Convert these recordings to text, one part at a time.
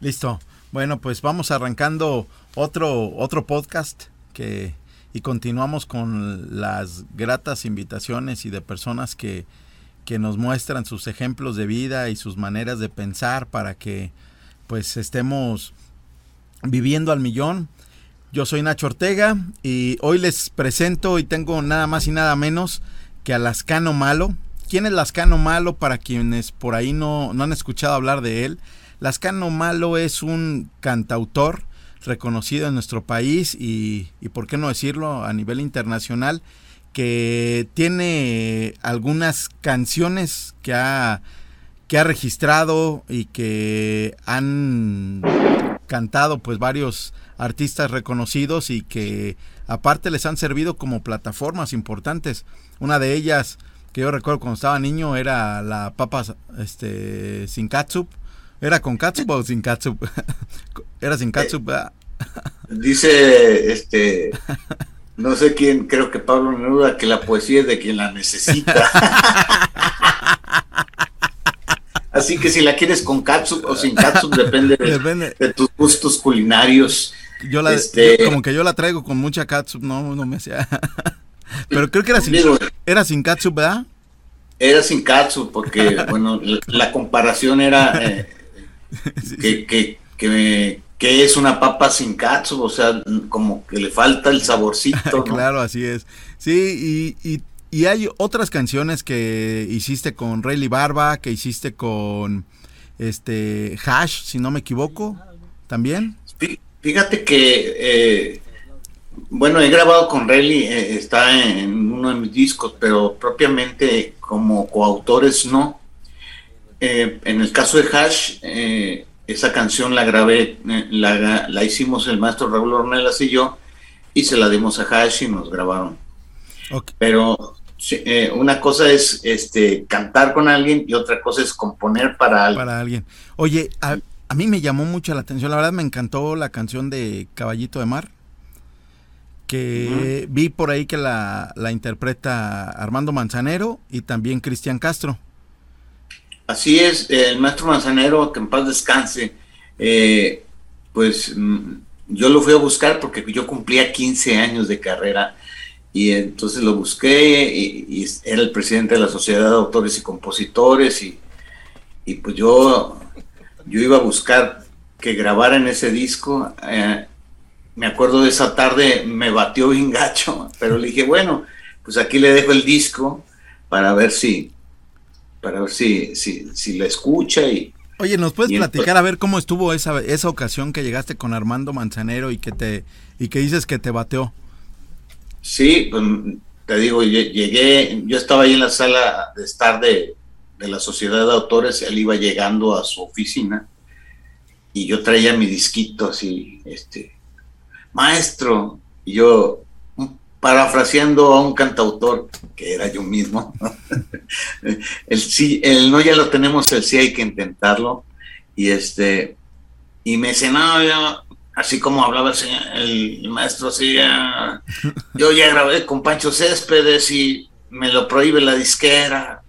Listo. Bueno, pues vamos arrancando otro, otro podcast que, y continuamos con las gratas invitaciones y de personas que, que nos muestran sus ejemplos de vida y sus maneras de pensar para que pues estemos viviendo al millón. Yo soy Nacho Ortega y hoy les presento y tengo nada más y nada menos que a Lascano Malo. ¿Quién es Lascano Malo para quienes por ahí no, no han escuchado hablar de él? Lascano Malo es un cantautor reconocido en nuestro país y, y, por qué no decirlo, a nivel internacional, que tiene algunas canciones que ha, que ha registrado y que han cantado pues varios artistas reconocidos y que aparte les han servido como plataformas importantes. Una de ellas que yo recuerdo cuando estaba niño era la papa este sin catsup ¿Era con catsup o sin catsup? Era sin catsup, Dice, este, no sé quién, creo que Pablo Neruda, que la poesía es de quien la necesita. Así que si la quieres con catsup o sin catsup, depende de, tus gustos culinarios. Yo la, este, como que yo la traigo con mucha catsup, no, no me sea. Pero creo que era sin, era sin catsup, ¿verdad? Era sin catsup, porque, bueno, la, comparación era... Eh, que, que, que, es una papa sin katsu, o sea, como que le falta el saborcito. claro, así es. Sí, y, y, hay otras canciones que hiciste con Rayleigh Barba, que hiciste con este Hash, si no me equivoco, también. Fíjate que, eh, bueno, he grabado con Rayleigh, eh, está en uno de mis discos, pero propiamente como coautores no. Eh, en el caso de Hash, eh, esa canción la grabé, eh, la, hicimos el maestro Raúl Ornelas y yo, y se la dimos a Hash y nos grabaron. Pero una cosa es este cantar con alguien y otra cosa es componer para alguien. Para alguien. Oye, a, mí me llamó mucho la atención, la verdad me encantó la canción de Caballito de Mar que vi por ahí que la, la, interpreta Armando Manzanero y también Cristian Castro. Así es, el maestro Manzanero, que en paz descanse, eh, pues mm, yo lo fui a buscar porque yo cumplía 15 años de carrera y entonces lo busqué y, era el presidente de la Sociedad de Autores y Compositores y, pues yo, yo iba a buscar que grabara en ese disco. Eh, me acuerdo de esa tarde, me batió bien gacho, pero le dije, bueno, pues aquí le dejo el disco para ver si, para ver si, si, si la escucha y... Oye, ¿nos puedes platicar a ver cómo estuvo esa, esa ocasión que llegaste con Armando Manzanero y que te y que dices que te bateó? Sí, pues, te digo, llegué, yo estaba ahí en la sala de estar de, de la Sociedad de Autores, él iba llegando a su oficina y yo traía mi disquito así, este, maestro, y yo, parafraseando a un cantautor, que era yo mismo, el sí, el no ya lo tenemos, el sí hay que intentarlo, y este, y me no, yo, así como hablaba el, maestro, así, yo ya grabé con Pancho Céspedes y me lo prohíbe la disquera.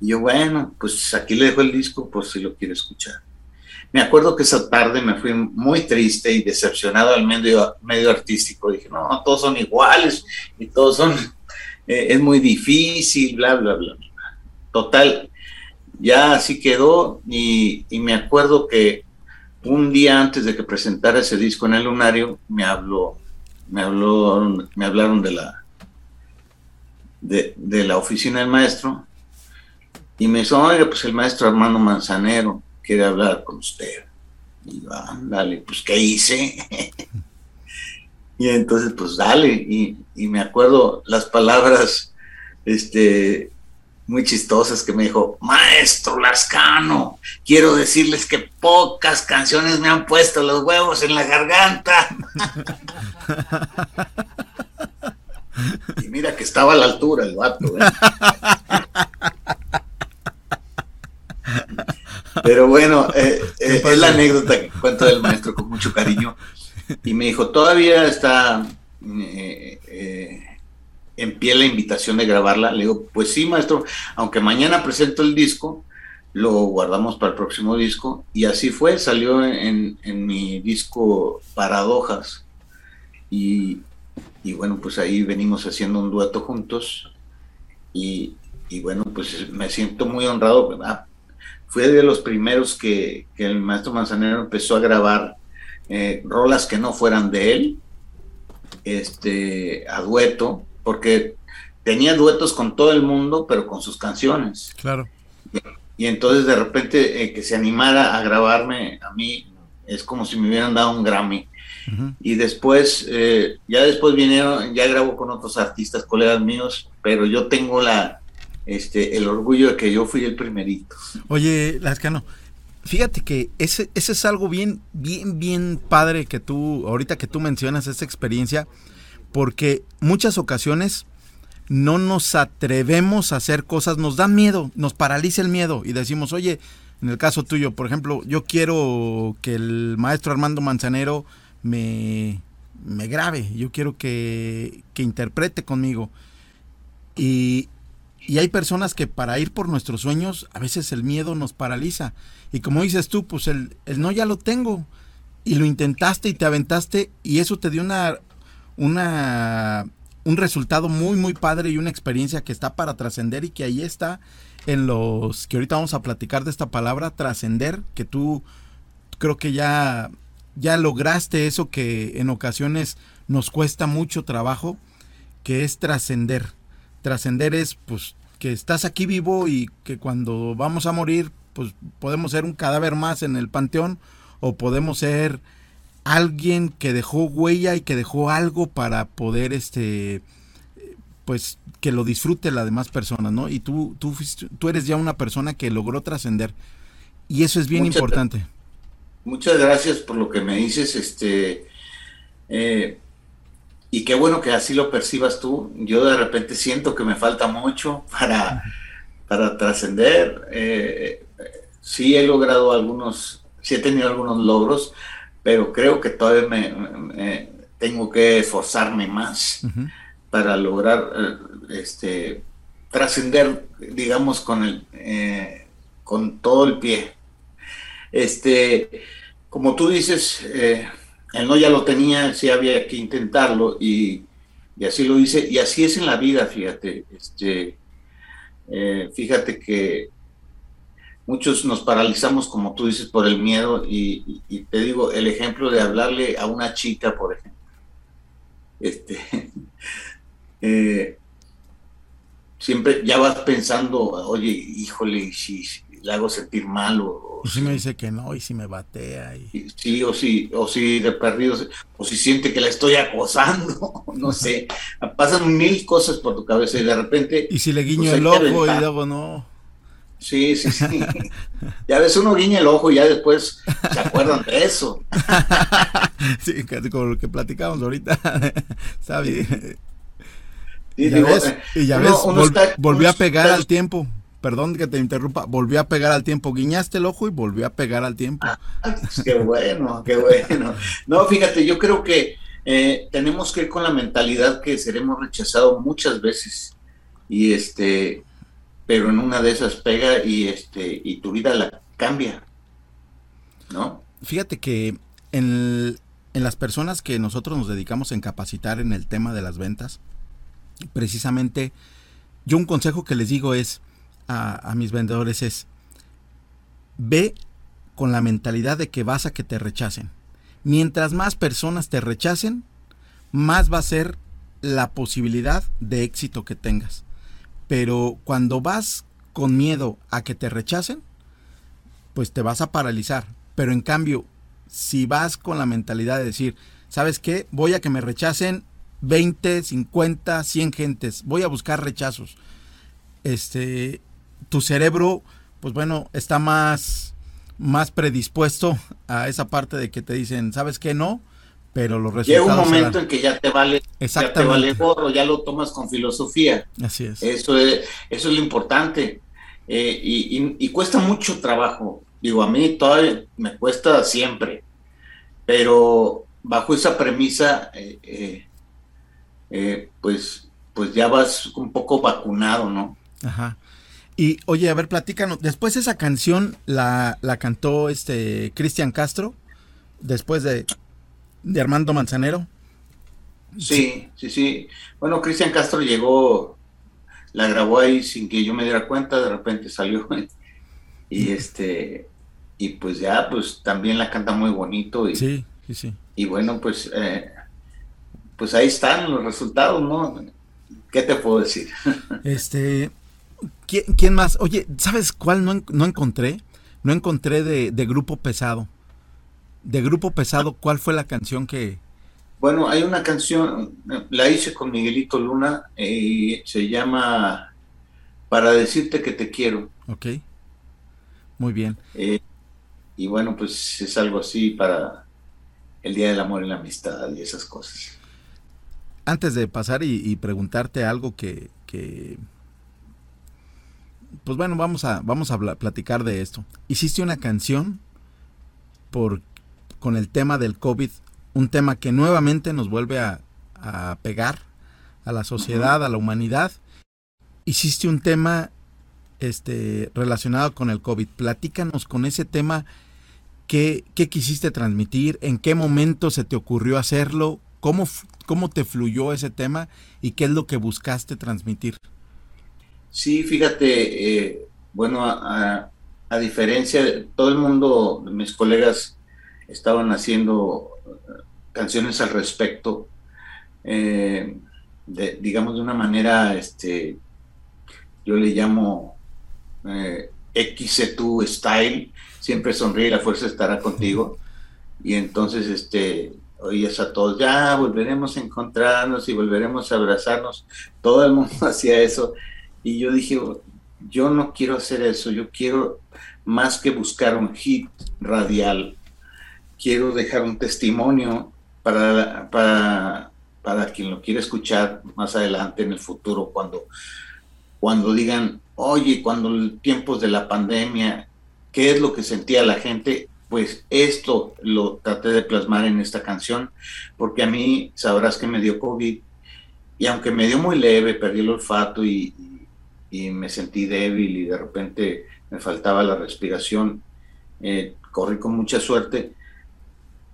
Y yo, bueno, pues aquí le dejo el disco por si lo quiere escuchar. Me acuerdo que esa tarde me fui muy triste y decepcionado al medio, medio artístico. Dije, no, todos son iguales y todos son, eh, es muy difícil, bla, bla, bla. Total, ya así quedó y, me acuerdo que un día antes de que presentara ese disco en el Lunario, me habló, me habló, me hablaron de la, de, de la oficina del maestro y me dijo, oiga, pues el maestro Armando Manzanero quiere hablar con usted. Y yo, dale, pues, ¿qué hice? y entonces, pues, dale. Y, me acuerdo las palabras, este, muy chistosas que me dijo, maestro Lascano, quiero decirles que pocas canciones me han puesto los huevos en la garganta. y mira que estaba a la altura el vato. ¿eh? Pero bueno, eh, eh, es la anécdota que cuento del maestro con mucho cariño. Y me dijo, todavía está eh, en pie la invitación de grabarla. Le digo, pues sí, maestro, aunque mañana presento el disco, lo guardamos para el próximo disco y así fue, salió en, mi disco Paradojas y, bueno, pues ahí venimos haciendo un dueto juntos y, bueno, pues me siento muy honrado. Fue de los primeros que, el maestro Manzanero empezó a grabar eh, rolas que no fueran de él, este, a dueto, porque tenía duetos con todo el mundo, pero con sus canciones. Claro. Y, entonces de repente eh, que se animara a grabarme a mí es como si me hubieran dado un Grammy. Y después, eh, ya después vinieron, ya grabo con otros artistas, colegas míos, pero yo tengo la, este, el orgullo de que yo fui el primerito. Oye, Lascano, fíjate que ese, ese es algo bien, bien, bien padre que tú, ahorita que tú mencionas esa experiencia, porque muchas ocasiones no nos atrevemos a hacer cosas, nos da miedo, nos paraliza el miedo y decimos, oye, en el caso tuyo, por ejemplo, yo quiero que el maestro Armando Manzanero me, me grabe, yo quiero que, que interprete conmigo. Y, y, hay personas que para ir por nuestros sueños, a veces el miedo nos paraliza. Y como dices tú, pues el, el no ya lo tengo. Y lo intentaste y te aventaste y eso te dio una, una un resultado muy, muy padre y una experiencia que está para trascender y que ahí está en los que ahorita vamos a platicar de esta palabra, trascender, que tú creo que ya, ya lograste eso que en ocasiones nos cuesta mucho trabajo, que es trascender. Trascender es pues que estás aquí vivo y que cuando vamos a morir pues podemos ser un cadáver más en el panteón o podemos ser alguien que dejó huella y que dejó algo para poder este pues que lo disfrute la demás personas, ¿no? Y tú tú tú eres ya una persona que logró trascender y eso es bien importante. Muchas gracias por lo que me dices, este eh, y qué bueno que así lo percibas tú. Yo de repente siento que me falta mucho para para trascender. Eh, sí he logrado algunos, sí he tenido algunos logros, pero creo que todavía me, tengo que esforzarme más para lograr eh, este, trascender, digamos, con, el, eh, con todo el pie. Este, como tú dices, eh, el no ya lo tenía, sí había que intentarlo y, y, así lo hice. Y así es en la vida, fíjate. Este, fíjate que muchos nos paralizamos, como tú dices, por el miedo y, te digo, el ejemplo de hablarle a una chica, por ejemplo, este, eh, siempre ya vas pensando, oye, híjole, si, le hago sentir mal o... si me dice que no, y si me batea. Y... Sí, o si, o si de perdido, o si siente que la estoy acosando, no sé. Pasan mil cosas por tu cabeza y de repente... Y si le guiño pues, el ojo y luego no... Sí, sí, sí. ya ves, uno guiña el ojo y ya después se acuerdan de eso. sí, como lo que platicamos ahorita. Ya ves, y ya ves volvió a pegar al tiempo. Perdón que te interrumpa, volvió a pegar al tiempo. Guiñaste el ojo y volvió a pegar al tiempo. Ah, pues qué bueno, qué bueno. No, fíjate, yo creo que eh, tenemos que ir con la mentalidad que seremos rechazados muchas veces. Y este, pero en una de esas pega y este y tu vida la cambia, ¿no? Fíjate que en, las personas que nosotros nos dedicamos en capacitar en el tema de las ventas, precisamente yo un consejo que les digo es a, mis vendedores es ve con la mentalidad de que vas a que te rechacen. Mientras más personas te rechacen, más va a ser la posibilidad de éxito que tengas. Pero cuando vas con miedo a que te rechacen, pues te vas a paralizar. Pero en cambio, si vas con la mentalidad de decir, ¿sabes qué? Voy a que me rechacen 20, 50, 100 gentes. Voy a buscar rechazos. Este, tu cerebro, pues bueno, está más, más predispuesto a esa parte de que te dicen, ¿sabes qué? No, pero los resultados. Llega un momento en que ya te vale, ya te vale gorro, ya lo tomas con filosofía. Así es. Eso es, eso es lo importante. Eh, y, cuesta mucho trabajo. Digo, a mí todavía me cuesta siempre, pero bajo esa premisa, eh, eh, pues, pues ya vas un poco vacunado, ¿no? Ajá. Y oye, a ver, platícanos, después esa canción la, la cantó este Cristian Castro, después de, de Armando Manzanero. Sí, sí, sí. Bueno, Cristian Castro llegó, la grabó ahí sin que yo me diera cuenta, de repente salió y este y pues ya, pues también la canta muy bonito y sí, sí, sí. Y bueno, pues eh, pues ahí están los resultados, ¿no? ¿Qué te puedo decir? Este, ¿quién, más? Oye, ¿sabes cuál no, no encontré? No encontré de, de, Grupo Pesado. De Grupo Pesado, ¿cuál fue la canción que...? Bueno, hay una canción, la hice con Miguelito Luna y se llama Para decirte que te quiero. Ok, muy bien. Eh, y bueno, pues es algo así para el Día del Amor y la Amistad y esas cosas. Antes de pasar y, preguntarte algo que, que pues bueno, vamos a, vamos a platicar de esto. Hiciste una canción por, con el tema del COVID, un tema que nuevamente nos vuelve a, pegar a la sociedad, a la humanidad. Hiciste un tema este, relacionado con el COVID. Platícanos con ese tema, ¿qué, qué quisiste transmitir? ¿En qué momento se te ocurrió hacerlo? ¿Cómo, ¿Cómo te fluyó ese tema? ¿Y qué es lo que buscaste transmitir? Sí, fíjate, eh, bueno, a, diferencia de todo el mundo, mis colegas estaban haciendo eh, canciones al respecto, eh, digamos de una manera, este, yo le llamo eh, XC2 Style, siempre sonríe, la fuerza estará contigo. Y entonces, este, oías a todos, ya volveremos a encontrarnos y volveremos a abrazarnos. Todo el mundo hacía eso. Y yo dije, yo no quiero hacer eso, yo quiero más que buscar un hit radial, quiero dejar un testimonio para, para, para quien lo quiera escuchar más adelante en el futuro, cuando, cuando digan, oye, cuando el tiempos de la pandemia, ¿qué es lo que sentía la gente? Pues esto lo traté de plasmar en esta canción, porque a mí sabrás que me dio COVID y aunque me dio muy leve, perdí el olfato y, y me sentí débil y de repente me faltaba la respiración, eh, corrí con mucha suerte,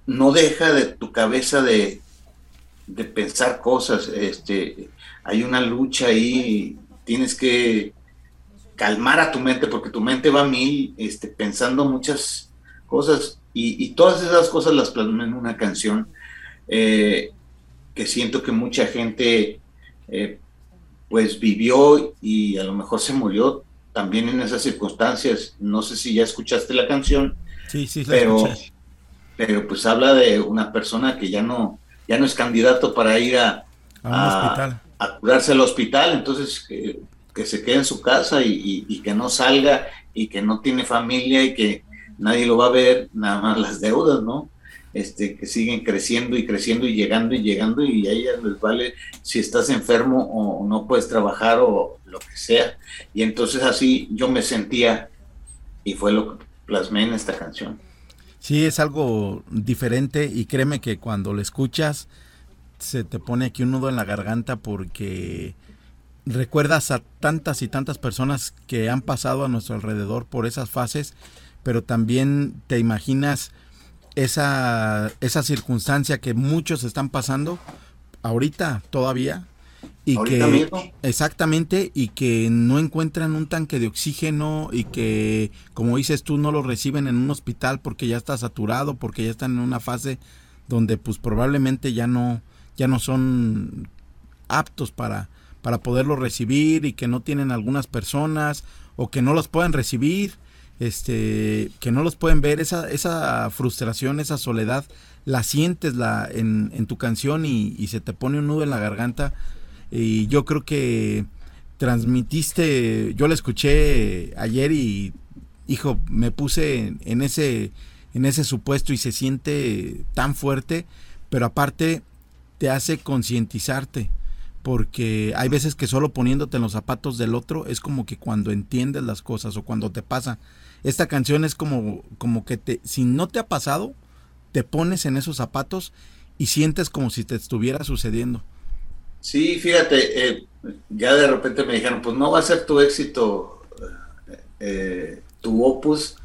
no deja de tu cabeza de, de pensar cosas, este, hay una lucha ahí, tienes que calmar a tu mente porque tu mente va a mil, este, pensando muchas cosas y, todas esas cosas las plasmé en una canción eh, que siento que mucha gente eh, pues vivió y a lo mejor se murió también en esas circunstancias. No sé si ya escuchaste la canción, sí, sí, pero, pero pues habla de una persona que ya no, ya no es candidato para ir a, a, curarse al hospital, entonces que, se quede en su casa y, y, que no salga y que no tiene familia y que nadie lo va a ver, nada más las deudas, ¿no? Este, que siguen creciendo y creciendo y llegando y llegando y a ellas les vale si estás enfermo o no puedes trabajar o lo que sea. Y entonces así yo me sentía y fue lo que plasmé en esta canción. Sí, es algo diferente y créeme que cuando lo escuchas se te pone aquí un nudo en la garganta porque recuerdas a tantas y tantas personas que han pasado a nuestro alrededor por esas fases, pero también te imaginas esa, esa circunstancia que muchos están pasando ahorita todavía y que exactamente y que no encuentran un tanque de oxígeno y que como dices tú no lo reciben en un hospital porque ya está saturado porque ya están en una fase donde pues probablemente ya no ya no son aptos para para poderlo recibir y que no tienen algunas personas o que no los pueden recibir este, que no los pueden ver, esa, esa frustración, esa soledad, la sientes la, en, en tu canción y, se te pone un nudo en la garganta. Y yo creo que transmitiste, yo la escuché ayer y, hijo, me puse en, ese, en ese supuesto y se siente tan fuerte, pero aparte te hace concientizarte porque hay veces que solo poniéndote en los zapatos del otro es como que cuando entiendes las cosas o cuando te pasa. Esta canción es como, como que te, si no te ha pasado, te pones en esos zapatos y sientes como si te estuviera sucediendo. Sí, fíjate, eh, ya de repente me dijeron, pues no va a ser tu éxito eh, tu opus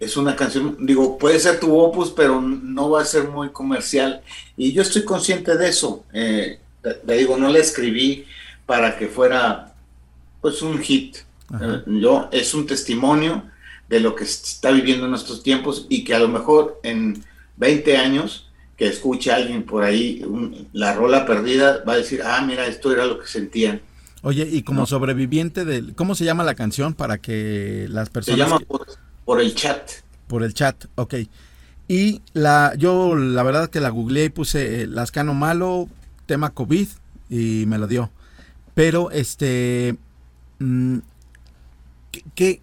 es una canción, digo, puede ser tu opus, pero no va a ser muy comercial. Y yo estoy consciente de eso. Eh, le digo, no la escribí para que fuera pues un hit. Eh, yo es un testimonio de lo que está viviendo en nuestros tiempos y que a lo mejor en 20 años que escuche alguien por ahí la rola perdida va a decir, ah, mira, esto era lo que sentían. Oye, y como sobreviviente del... ¿Cómo se llama la canción para que las personas... Se llama por, el chat. Por el chat, ok. Y la, yo la verdad que la googleé y puse eh, Lascano Malo, tema COVID, y me lo dio. Pero, este... Mm, ¿qué,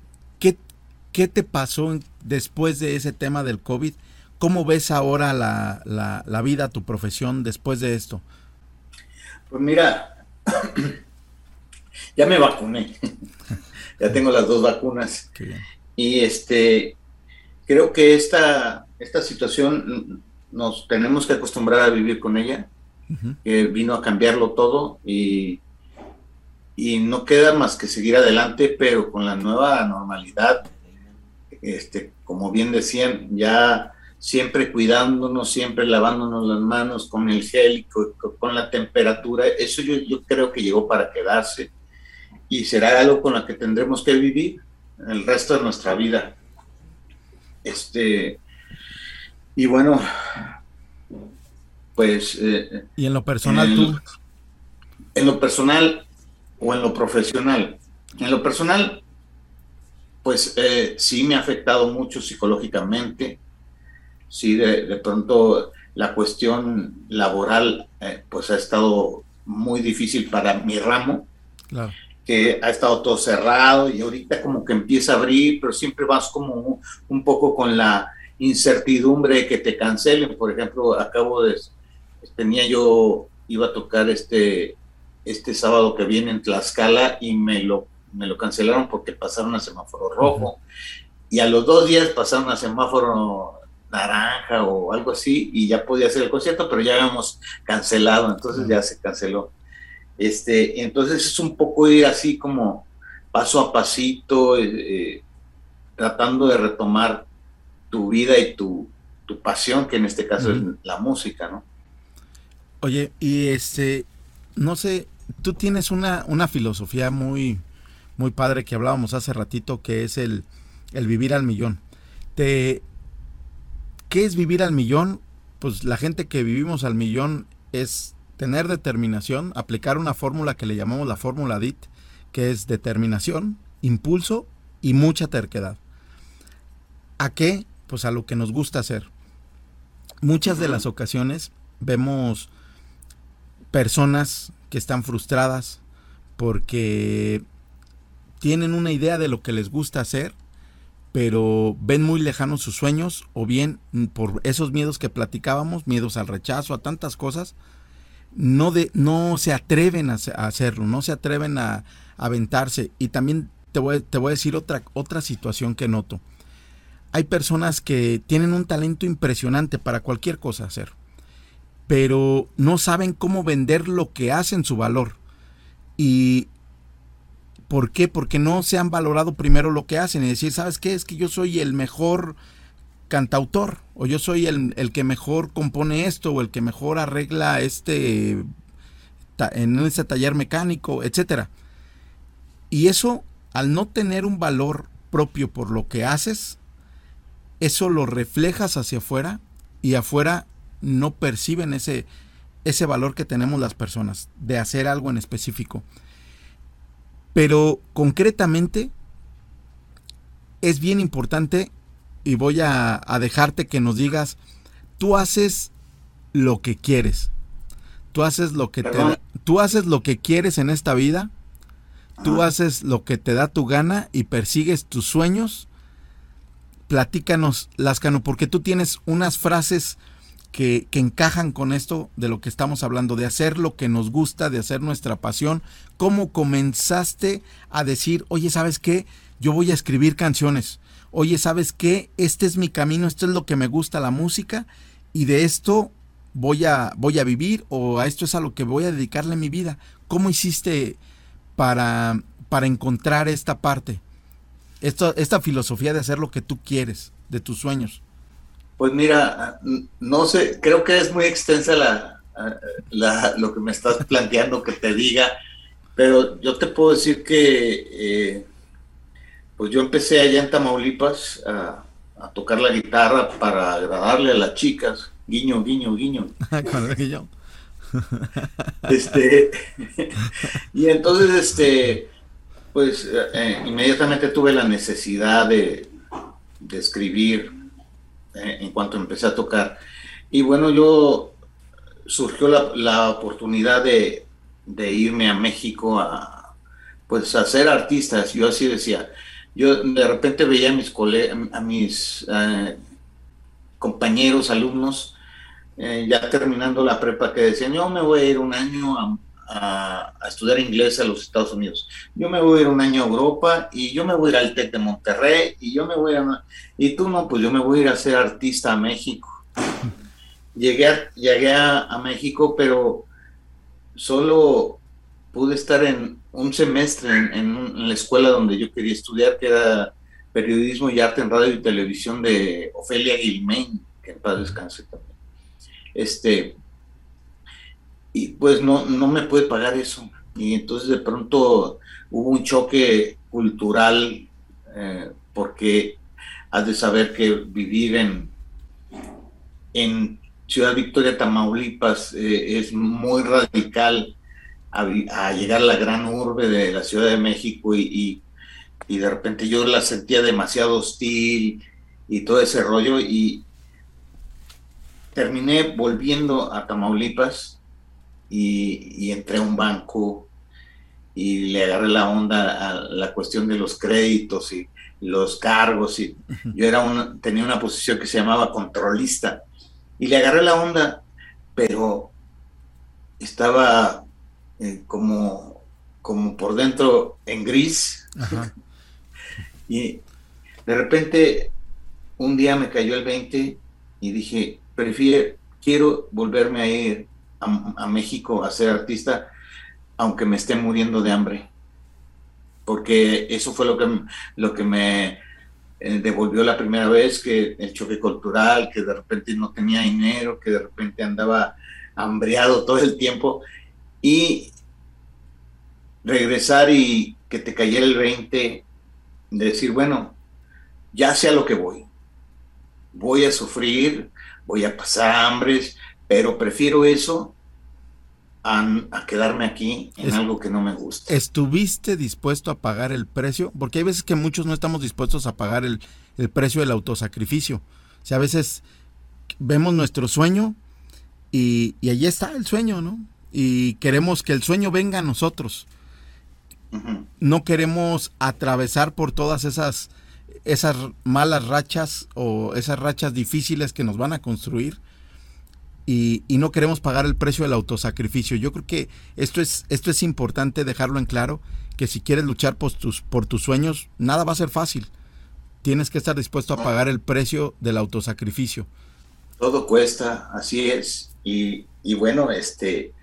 qué, te pasó después de ese tema del COVID? ¿Cómo ves ahora la, la, la vida, tu profesión después de esto? Pues mira, ya me vacuné, ya tengo las dos vacunas. Y este, creo que esta, esta situación nos tenemos que acostumbrar a vivir con ella, que vino a cambiarlo todo y, y no queda más que seguir adelante, pero con la nueva normalidad, este, como bien decían, ya siempre cuidándonos, siempre lavándonos las manos con el gel, con, con la temperatura, eso yo, yo creo que llegó para quedarse y será algo con lo que tendremos que vivir el resto de nuestra vida. Este, y bueno, pues... Eh, ¿Y en lo personal tú? En lo personal o en lo profesional. En lo personal, pues eh, sí me ha afectado mucho psicológicamente. Sí, de, pronto la cuestión laboral, eh, pues ha estado muy difícil para mi ramo. Claro que ha estado todo cerrado y ahorita como que empieza a abrir, pero siempre vas como un, poco con la incertidumbre de que te cancelen. Por ejemplo, acabo de, tenía yo, iba a tocar este, este sábado que viene en Tlaxcala y me lo, me lo cancelaron porque pasaron a semáforo rojo. Y a los dos días pasaron a semáforo naranja o algo así y ya podía hacer el concierto, pero ya habíamos cancelado, entonces ya se canceló. Este, entonces es un poco ir así como paso a pasito, eh, eh, tratando de retomar tu vida y tu, pasión, que en este caso es la música, ¿no? Oye, y este, no sé, tú tienes una, una filosofía muy, muy padre que hablábamos hace ratito, que es el, el vivir al millón. Te, ¿Qué es vivir al millón? Pues la gente que vivimos al millón es tener determinación, aplicar una fórmula que le llamamos la fórmula DIT, que es determinación, impulso y mucha terquedad. ¿A qué? Pues a lo que nos gusta hacer. Muchas de las ocasiones vemos personas que están frustradas porque tienen una idea de lo que les gusta hacer, pero ven muy lejanos sus sueños o bien por esos miedos que platicábamos, miedos al rechazo, a tantas cosas, no, de, no se atreven a, hacerlo, no se atreven a, aventarse. Y también te voy, te voy a decir otra, otra situación que noto. Hay personas que tienen un talento impresionante para cualquier cosa hacer, pero no saben cómo vender lo que hacen su valor. ¿Y por qué? Porque no se han valorado primero lo que hacen y decir, ¿sabes qué? Es que yo soy el mejor cantautor o yo soy el, que mejor compone esto o el que mejor arregla este en este taller mecánico, etcétera. Y eso al no tener un valor propio por lo que haces, eso lo reflejas hacia afuera y afuera no perciben ese ese valor que tenemos las personas de hacer algo en específico. Pero concretamente es bien importante y voy a, dejarte que nos digas, tú haces lo que quieres. Tú haces lo que te tú haces lo que quieres en esta vida. Tú haces lo que te da tu gana y persigues tus sueños. Platícanos, Lascano, porque tú tienes unas frases que, que, encajan con esto de lo que estamos hablando, de hacer lo que nos gusta, de hacer nuestra pasión. ¿Cómo comenzaste a decir, oye, ¿sabes qué? Yo voy a escribir canciones oye, ¿sabes qué? Este es mi camino, esto es lo que me gusta la música y de esto voy a, voy a vivir o a esto es a lo que voy a dedicarle mi vida. ¿Cómo hiciste para, para encontrar esta parte? Esto, esta filosofía de hacer lo que tú quieres, de tus sueños. Pues mira, no sé, creo que es muy extensa la, lo que me estás planteando que te diga, pero yo te puedo decir que eh, pues yo empecé allá en Tamaulipas a, a tocar la guitarra para agradarle a las chicas. Guiño, guiño, guiño. guiño. este, y entonces, este, pues eh, inmediatamente tuve la necesidad de, de escribir eh, en cuanto empecé a tocar. Y bueno, yo surgió la, la oportunidad de, de, irme a México a, pues, a ser artistas. Yo así decía, yo de repente veía a mis, a mis eh, compañeros, alumnos, eh, ya terminando la prepa, que decían, yo me voy a ir un año a, estudiar inglés a los Estados Unidos, yo me voy a ir un año a Europa y yo me voy a ir al TEC de Monterrey y yo me voy a... Y tú no, pues yo me voy a ir a ser artista a México. Llegué llegué a México, pero solo pude estar en un semestre en, la escuela donde yo quería estudiar, que era periodismo y arte en radio y televisión de Ofelia Guilmain, que en paz descanse también. Este, y pues no, no me pude pagar eso. Y entonces de pronto hubo un choque cultural, eh, porque has de saber que vivir en, en Ciudad Victoria, Tamaulipas, eh, es muy radical a, llegar a la gran urbe de la Ciudad de México y, de repente yo la sentía demasiado hostil y todo ese rollo y terminé volviendo a Tamaulipas y, entré a un banco y le agarré la onda a la cuestión de los créditos y los cargos y yo era un, tenía una posición que se llamaba controlista y le agarré la onda pero estaba eh, como, como por dentro en gris. y de repente un día me cayó el 20 y dije, prefiero, quiero volverme a ir a, México a ser artista, aunque me esté muriendo de hambre. Porque eso fue lo que, lo que me eh, devolvió la primera vez, que el choque cultural, que de repente no tenía dinero, que de repente andaba hambreado todo el tiempo y regresar y que te cayera el 20, de decir, bueno, ya sé a lo que voy. Voy a sufrir, voy a pasar hambres, pero prefiero eso a, quedarme aquí en algo que no me gusta. ¿Estuviste dispuesto a pagar el precio? Porque hay veces que muchos no estamos dispuestos a pagar el, el precio del autosacrificio. O sea, a veces vemos nuestro sueño y, y allí está el sueño, ¿no? y queremos que el sueño venga a nosotros. No queremos atravesar por todas esas, esas malas rachas o esas rachas difíciles que nos van a construir y, no queremos pagar el precio del autosacrificio. Yo creo que esto es, esto es importante dejarlo en claro, que si quieres luchar por tus, por tus sueños, nada va a ser fácil. Tienes que estar dispuesto a pagar el precio del autosacrificio. Todo cuesta, así es. Y, y bueno, este,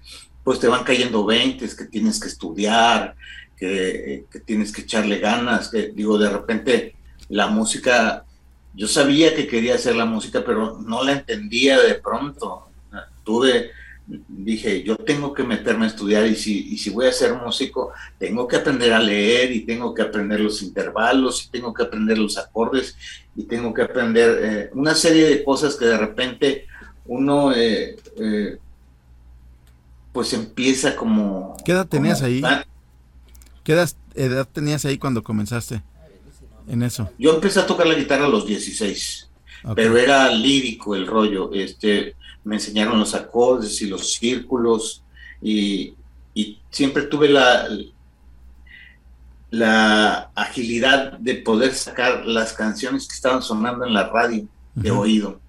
pues te van cayendo 20, que tienes que estudiar, que, tienes que echarle ganas, que digo, de repente la música, yo sabía que quería hacer la música, pero no la entendía de pronto. Tuve, dije, yo tengo que meterme a estudiar y si, y si voy a ser músico, tengo que aprender a leer y tengo que aprender los intervalos y tengo que aprender los acordes y tengo que aprender eh, una serie de cosas que de repente uno eh, eh, pues empieza como... ¿Qué edad tenías ahí? ¿Qué edad, tenías ahí cuando comenzaste en eso? Yo empecé a tocar la guitarra a los 16, pero era lírico el rollo. Este, me enseñaron los acordes y los círculos y, siempre tuve la, la agilidad de poder sacar las canciones que estaban sonando en la radio de oído.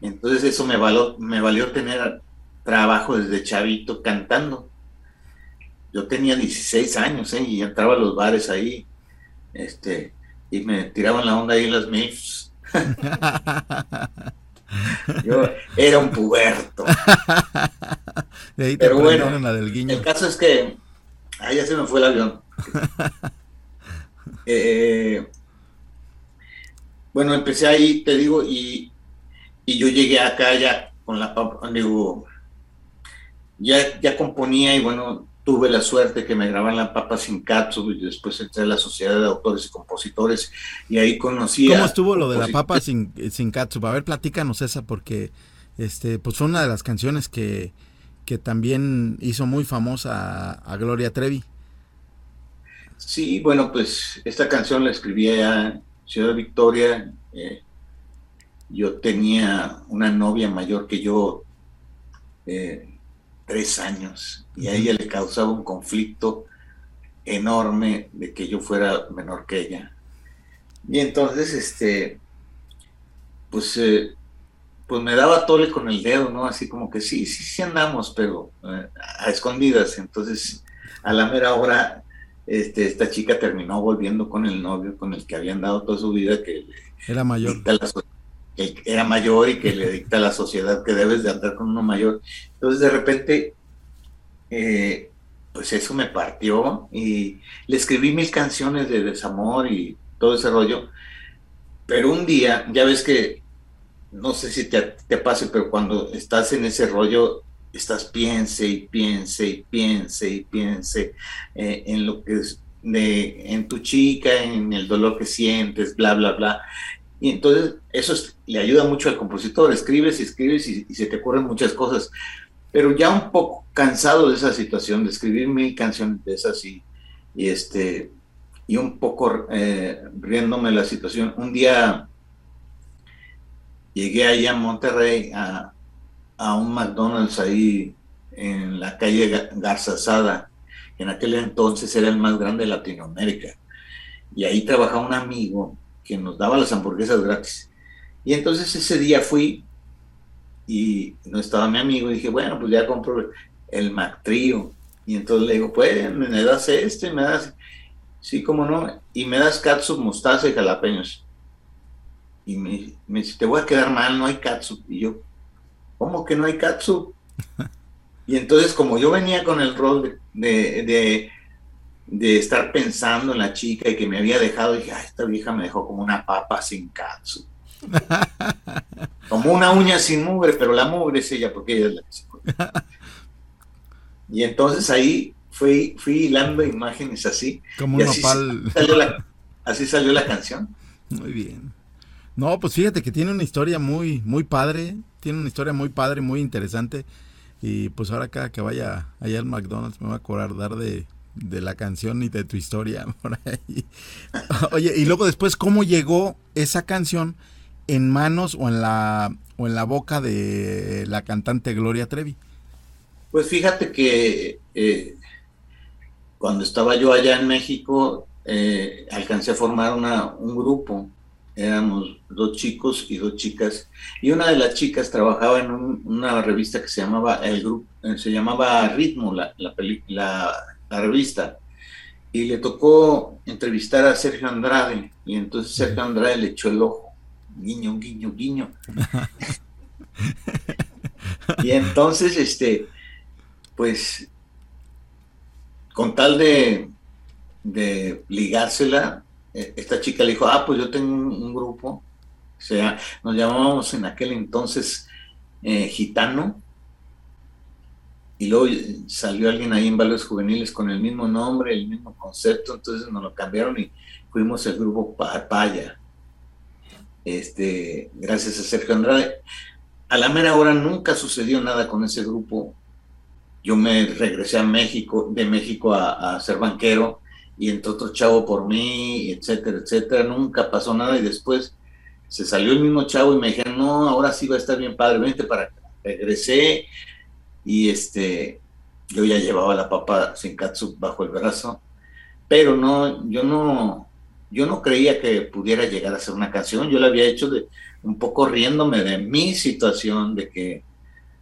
Entonces eso me, me valió tener trabajo desde chavito cantando. Yo tenía 16 años ¿eh? y entraba a los bares ahí este, y me tiraban la onda ahí las MILFs. Yo era un puberto. Pero bueno, el caso es que, ahí ya se me fue el avión. Eh, bueno, empecé ahí, te digo, y, y, yo llegué acá ya con la papa, digo, ya, ya componía y bueno, tuve la suerte que me graban la papa sin katsu y después entré a la sociedad de autores y compositores y ahí conocí ¿Cómo estuvo lo de la papa sin, sin katsu? A ver, platícanos esa porque este pues fue una de las canciones que, que también hizo muy famosa a, Gloria Trevi. Sí, bueno, pues esta canción la escribí en Ciudad Victoria. Eh, yo tenía una novia mayor que yo, eh, tres años, y a ella le causaba un conflicto enorme de que yo fuera menor que ella. Y entonces, este, pues eh, pues me daba tole con el dedo, ¿no? Así como que sí, sí, sí andamos, pero eh, a escondidas. Entonces, a la mera hora, este, esta chica terminó volviendo con el novio con el que habían dado toda su vida, que era mayor. que era mayor y que le dicta a la sociedad que debes de andar con uno mayor. Entonces, de repente, eh, pues eso me partió y le escribí mil canciones de desamor y todo ese rollo. Pero un día, ya ves que no sé si te, te, pase, pero cuando estás en ese rollo, estás piense y piense y piense y piense eh, en lo que es de, en tu chica, en el dolor que sientes, bla, bla, bla. Y entonces eso le ayuda mucho al compositor, escribes y escribes y, se te ocurren muchas cosas. Pero ya un poco cansado de esa situación, de escribir mil canciones de esas y, y este, y un poco eh, riéndome la situación, un día llegué allá en Monterrey a, un McDonald's ahí en la calle Garzazada, que en aquel entonces era el más grande de Latinoamérica. Y ahí trabajaba un amigo que nos daba las hamburguesas gratis. Y entonces ese día fui y no estaba mi amigo y dije, bueno, pues ya compro el McTrio. Y entonces le digo, pues, me das este, me das, sí, cómo no, y me das katsu, mostaza y jalapeños y me, dice, te voy a quedar mal, no hay katsu. Y yo, ¿cómo que no hay katsu? y entonces como yo venía con el rol de, de, estar pensando en la chica y que me había dejado, dije, esta vieja me dejó como una papa sin katsu. una uña sin mugre, pero la mugre es ella porque ella es la que se Y entonces ahí fui, fui hilando imágenes así. Como un así Salió la, así salió la canción. Muy bien. No, pues fíjate que tiene una historia muy, muy padre, tiene una historia muy padre, muy interesante. Y pues ahora cada que vaya allá al McDonald's me voy a acordar de, de la canción y de tu historia por ahí. Oye, y luego después, ¿cómo llegó esa canción en manos o en la, o en la boca de la cantante Gloria Trevi? Pues fíjate que eh, cuando estaba yo allá en México, eh, alcancé a formar una, un grupo. Éramos dos chicos y dos chicas, y una de las chicas trabajaba en una revista que se llamaba el grupo, eh, se llamaba Ritmo, la, la, la, revista, y le tocó entrevistar a Sergio Andrade, y entonces Sergio Andrade le echó el ojo, guiño, guiño, guiño. y entonces, este, pues, con tal de, de ligársela, eh, esta chica le dijo, ah, pues yo tengo un, grupo, o sea, nos llamábamos en aquel entonces eh, Gitano, y luego salió alguien ahí en Valores Juveniles con el mismo nombre, el mismo concepto, entonces nos lo cambiaron y fuimos el grupo Papaya. Este, gracias a Sergio Andrade. A la mera hora nunca sucedió nada con ese grupo. Yo me regresé a México, de México a, ser banquero, y entró otro chavo por mí, etcétera, etcétera. Nunca pasó nada y después se salió el mismo chavo y me dijeron, no, ahora sí va a estar bien padre, vente para acá. Regresé y este, yo ya llevaba la papa sin katsu bajo el brazo, pero no, yo no, yo no creía que pudiera llegar a ser una canción, yo la había hecho de un poco riéndome de mi situación, de que,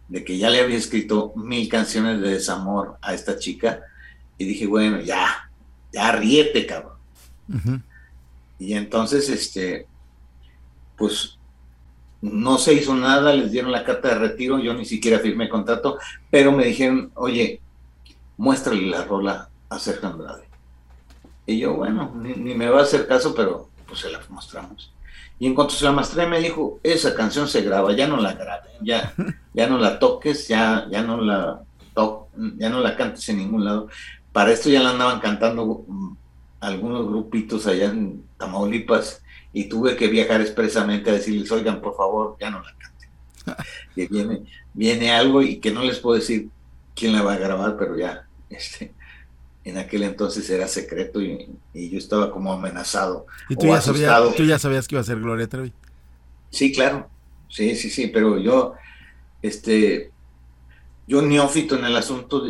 de que ya le había escrito mil canciones de desamor a esta chica, y dije, bueno, ya, ya ríete, cabrón. Y entonces, este, pues no se hizo nada, les dieron la carta de retiro, yo ni siquiera firmé contrato, pero me dijeron, oye, muéstrale la rola a Sergio Andrade. Y yo, bueno, ni, me va a hacer caso, pero pues se la mostramos. Y en cuanto se la mostré, me dijo, esa canción se graba, ya no la grabes, ya, ya no la toques, ya, ya no la ya no la cantes en ningún lado. Para esto ya la andaban cantando mm, algunos grupitos allá en Tamaulipas y tuve que viajar expresamente a decirles, oigan, por favor, ya no la canten. que viene, viene algo y que no les puedo decir quién la va a grabar, pero ya, este, en aquel entonces era secreto y, yo estaba como amenazado. ¿Y tú ya, sabías, tú ya sabías que iba a ser Gloria Trevi? Sí, claro. Sí, sí, sí, pero yo, este, yo neófito en el asunto,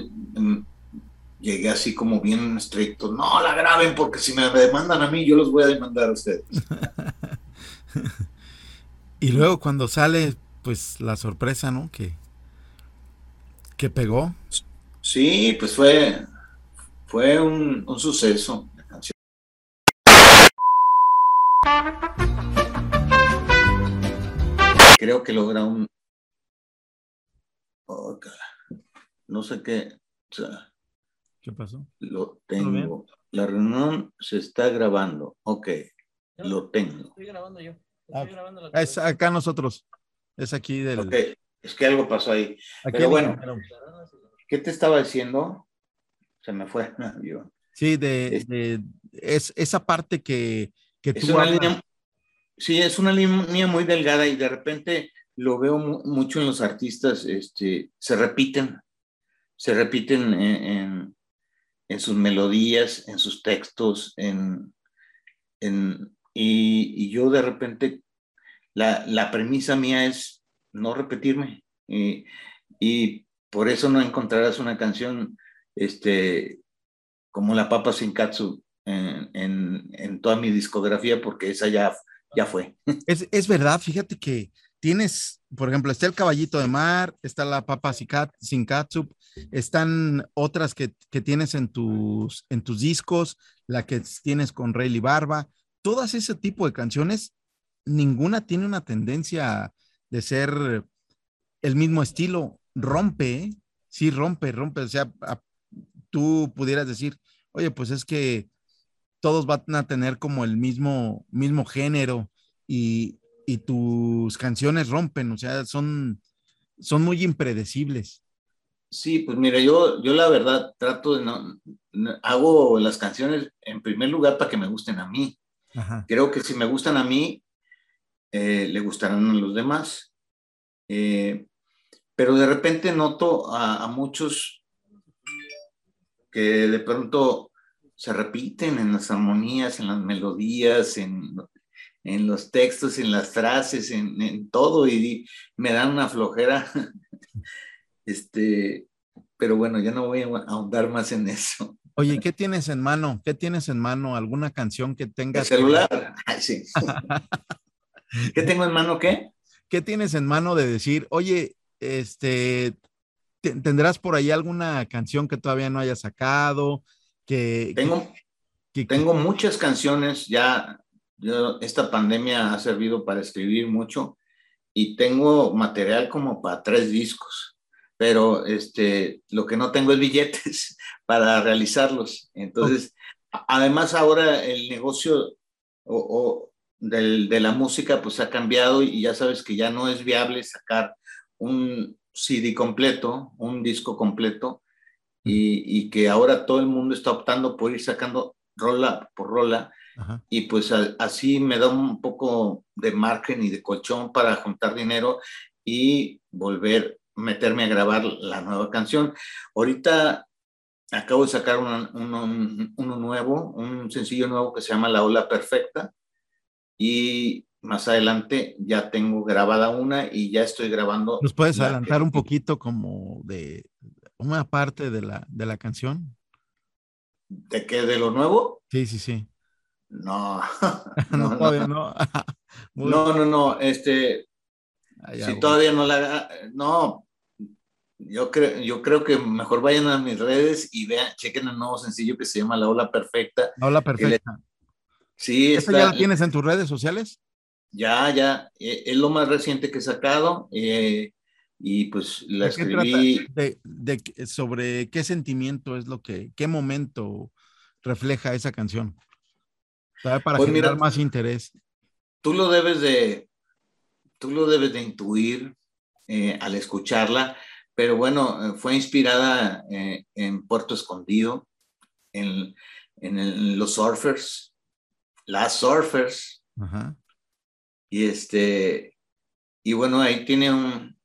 llegué así como bien estricto. No la graben porque si me demandan a mí, yo los voy a demandar a ustedes. y luego cuando sale, pues la sorpresa, ¿no? Que, que pegó. Sí, pues fue, fue un, un suceso. Creo que logra un, Oh, no sé qué. ¿Qué pasó? Lo tengo. La reunión se está grabando. Ok, lo tengo. Estoy grabando yo. Ah, estoy grabando la es acá nosotros. Es aquí del. Ok, es que algo pasó ahí. Pero bueno, ¿qué te estaba diciendo? Se me fue. Sí, de, es, esa parte que, que es una línea, Sí, es una línea muy delgada y de repente lo veo mucho en los artistas, este, se repiten, se repiten en, sus melodías, en sus textos, en, y, yo de repente, la, premisa mía es no repetirme. Y, por eso no encontrarás una canción este, como La Papa Sin Katsu en, toda mi discografía, porque esa ya, ya fue. Es, es verdad, fíjate que tienes, por ejemplo, está el caballito de mar, está la papa sin catsup, están otras que, tienes en tus, en tus discos, la que tienes con Rayleigh Barba, todas ese tipo de canciones, ninguna tiene una tendencia de ser el mismo estilo, rompe, ¿eh? sí rompe, rompe, o sea, tú pudieras decir, oye, pues es que todos van a tener como el mismo, mismo género y, y tus canciones rompen, o sea, son, son muy impredecibles. Sí, pues mira, yo, yo la verdad trato de no, hago las canciones en primer lugar para que me gusten a mí. Creo que si me gustan a mí, eh, le gustarán a los demás. Eh, pero de repente noto a, a, muchos que de pronto se repiten en las armonías, en las melodías, en en los textos, en las frases, en, todo, y me dan una flojera. este, pero bueno, ya no voy a ahondar más en eso. Oye, ¿qué tienes en mano? ¿Qué tienes en mano? ¿Alguna canción que tengas? El celular. Ay, sí. ¿Qué tengo en mano qué? ¿Qué tienes en mano de decir, oye, este, tendrás por ahí alguna canción que todavía no hayas sacado? Que, tengo, tengo muchas canciones ya yo, esta pandemia ha servido para escribir mucho y tengo material como para tres discos, pero este, lo que no tengo es billetes para realizarlos. Entonces, además ahora el negocio o, del, de la música pues ha cambiado y ya sabes que ya no es viable sacar un CD completo, un disco completo, y, y que ahora todo el mundo está optando por ir sacando rola por rola y pues así me da un poco de margen y de colchón para juntar dinero y volver, meterme a grabar la nueva canción. Ahorita acabo de sacar uno, nuevo, un sencillo nuevo que se llama La Ola Perfecta y más adelante ya tengo grabada una y ya estoy grabando. ¿Nos puedes adelantar un poquito como de una parte de la, de la canción? ¿De qué? ¿De lo nuevo? Sí, sí, sí. No, no, no, todavía no. no, no, no, este, si todavía no la, no, yo creo, yo creo que mejor vayan a mis redes y vean, chequen el nuevo sencillo que se llama La Ola Perfecta. La Ola Perfecta. sí, ¿Esa ya la tienes en tus redes sociales? Ya, ya, eh, es lo más reciente que he sacado eh, y pues la escribí. De, de, sobre qué sentimiento es lo que, qué momento refleja esa canción? Para pues generar más interés. Tú lo debes de, tú lo debes de intuir eh, al escucharla, pero bueno, fue inspirada en Puerto Escondido, en, los surfers, las surfers. Y este, y bueno, ahí tiene un,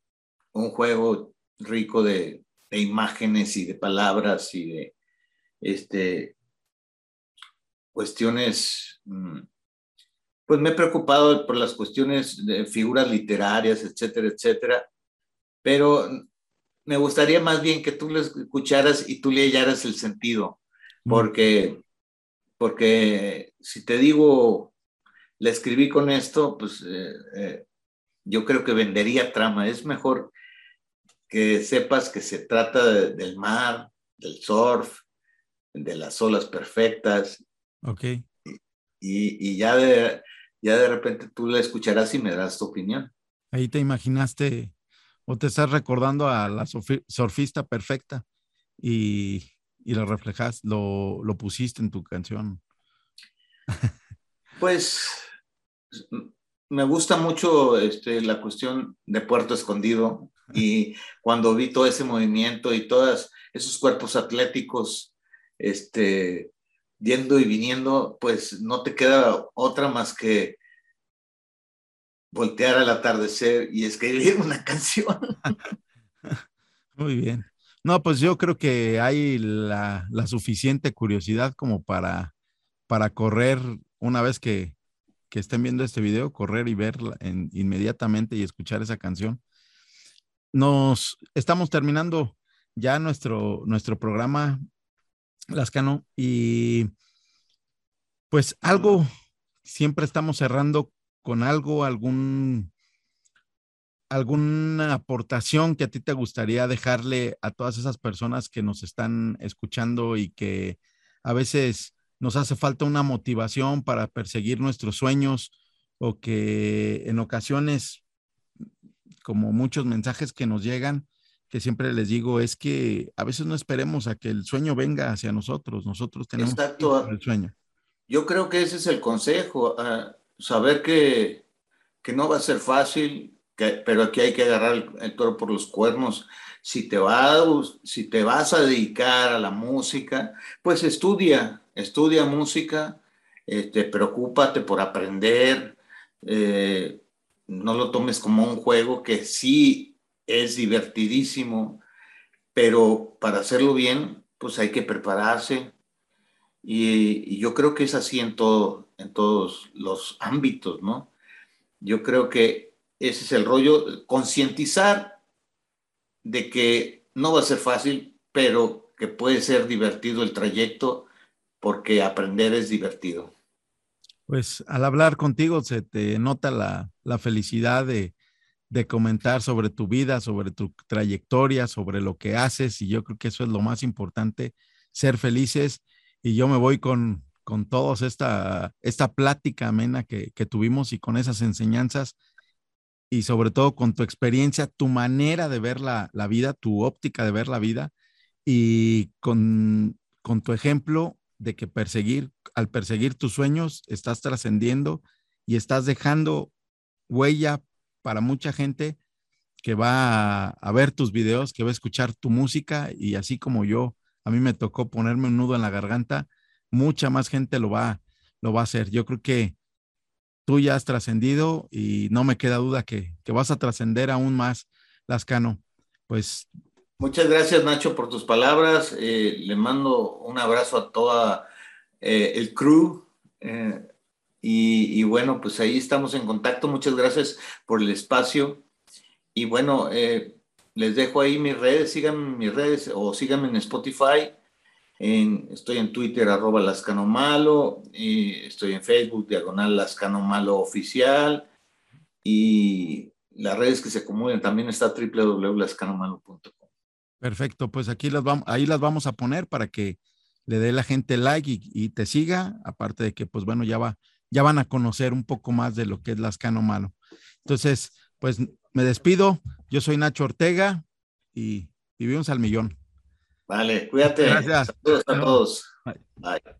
un juego rico de, de, imágenes y de palabras y de este, cuestiones, mm, pues me he preocupado por las cuestiones de figuras literarias, etcétera, etcétera, pero me gustaría más bien que tú lo escucharas y tú le hallaras el sentido, porque, porque si te digo, le escribí con esto, pues eh, eh, yo creo que vendería trama. Es mejor que sepas que se trata del mar, del surf, de las olas perfectas, Ok. Y, ya, de, ya de repente tú la escucharás y me darás tu opinión. Ahí te imaginaste o te estás recordando a la surfista perfecta y, y lo reflejas, lo, lo pusiste en tu canción. Pues me gusta mucho este, la cuestión de Puerto Escondido y cuando vi todo ese movimiento y todos esos cuerpos atléticos este, yendo y viniendo, pues no te queda otra más que voltear al atardecer y escribir una canción. Muy bien. No, pues yo creo que hay la, suficiente curiosidad como para, para correr una vez que, estén viendo este video, correr y verla inmediatamente y escuchar esa canción. Nos estamos terminando ya nuestro, nuestro programa Lascano. Y pues algo, siempre estamos cerrando con algo, algún, alguna aportación que a ti te gustaría dejarle a todas esas personas que nos están escuchando y que a veces nos hace falta una motivación para perseguir nuestros sueños o que en ocasiones, como muchos mensajes que nos llegan, que siempre les digo es que a veces no esperemos a que el sueño venga hacia nosotros, nosotros tenemos el sueño. Yo creo que ese es el consejo, ah, saber que, que, no va a ser fácil, que, pero aquí hay que agarrar el, toro por los cuernos. Si te, si te vas a dedicar a la música, pues estudia, estudia música, este, preocúpate por aprender, eh, no lo tomes como un juego que sí es divertidísimo, pero para hacerlo bien, pues hay que prepararse. Y, yo creo que es así en, todo, en todos los ámbitos, ¿no? Yo creo que ese es el rollo, concientizar de que no va a ser fácil, pero que puede ser divertido el trayecto porque aprender es divertido. Pues al hablar contigo se te nota la, la felicidad de, de comentar sobre tu vida, sobre tu trayectoria, sobre lo que haces y yo creo que eso es lo más importante, ser felices y yo me voy con, con todos esta, esta plática amena que, tuvimos y con esas enseñanzas y sobre todo con tu experiencia, tu manera de ver la, la vida, tu óptica de ver la vida y con, con tu ejemplo de que perseguir, al perseguir tus sueños, estás trascendiendo y estás dejando huella para mucha gente que va a, ver tus videos, que va a escuchar tu música y así como yo, a mí me tocó ponerme un nudo en la garganta, mucha más gente lo va, lo va a hacer. Yo creo que tú ya has trascendido y no me queda duda que, vas a trascender aún más, Lascano. Pues. Muchas gracias, Nacho, por tus palabras. Eh, le mando un abrazo a toda eh, el crew. Eh, y, bueno, pues ahí estamos en contacto. Muchas gracias por el espacio. Y bueno, les dejo ahí mis redes, síganme mis redes o síganme en Spotify. Estoy en Twitter, arroba Lascano Malo. Y estoy en Facebook, diagonal Lascano Malo Oficial. Y las redes que se acumulen también está www.lascanomalo.com. Perfecto, pues aquí las vamos, ahí las vamos a poner para que le dé la gente like y, y, te siga, aparte de que, pues bueno, ya va ya van a conocer un poco más de lo que es Lascano Malo. Entonces, pues me despido. Yo soy Nacho Ortega y vivimos al millón. Vale, cuídate. Gracias. Saludos a todos. Bye.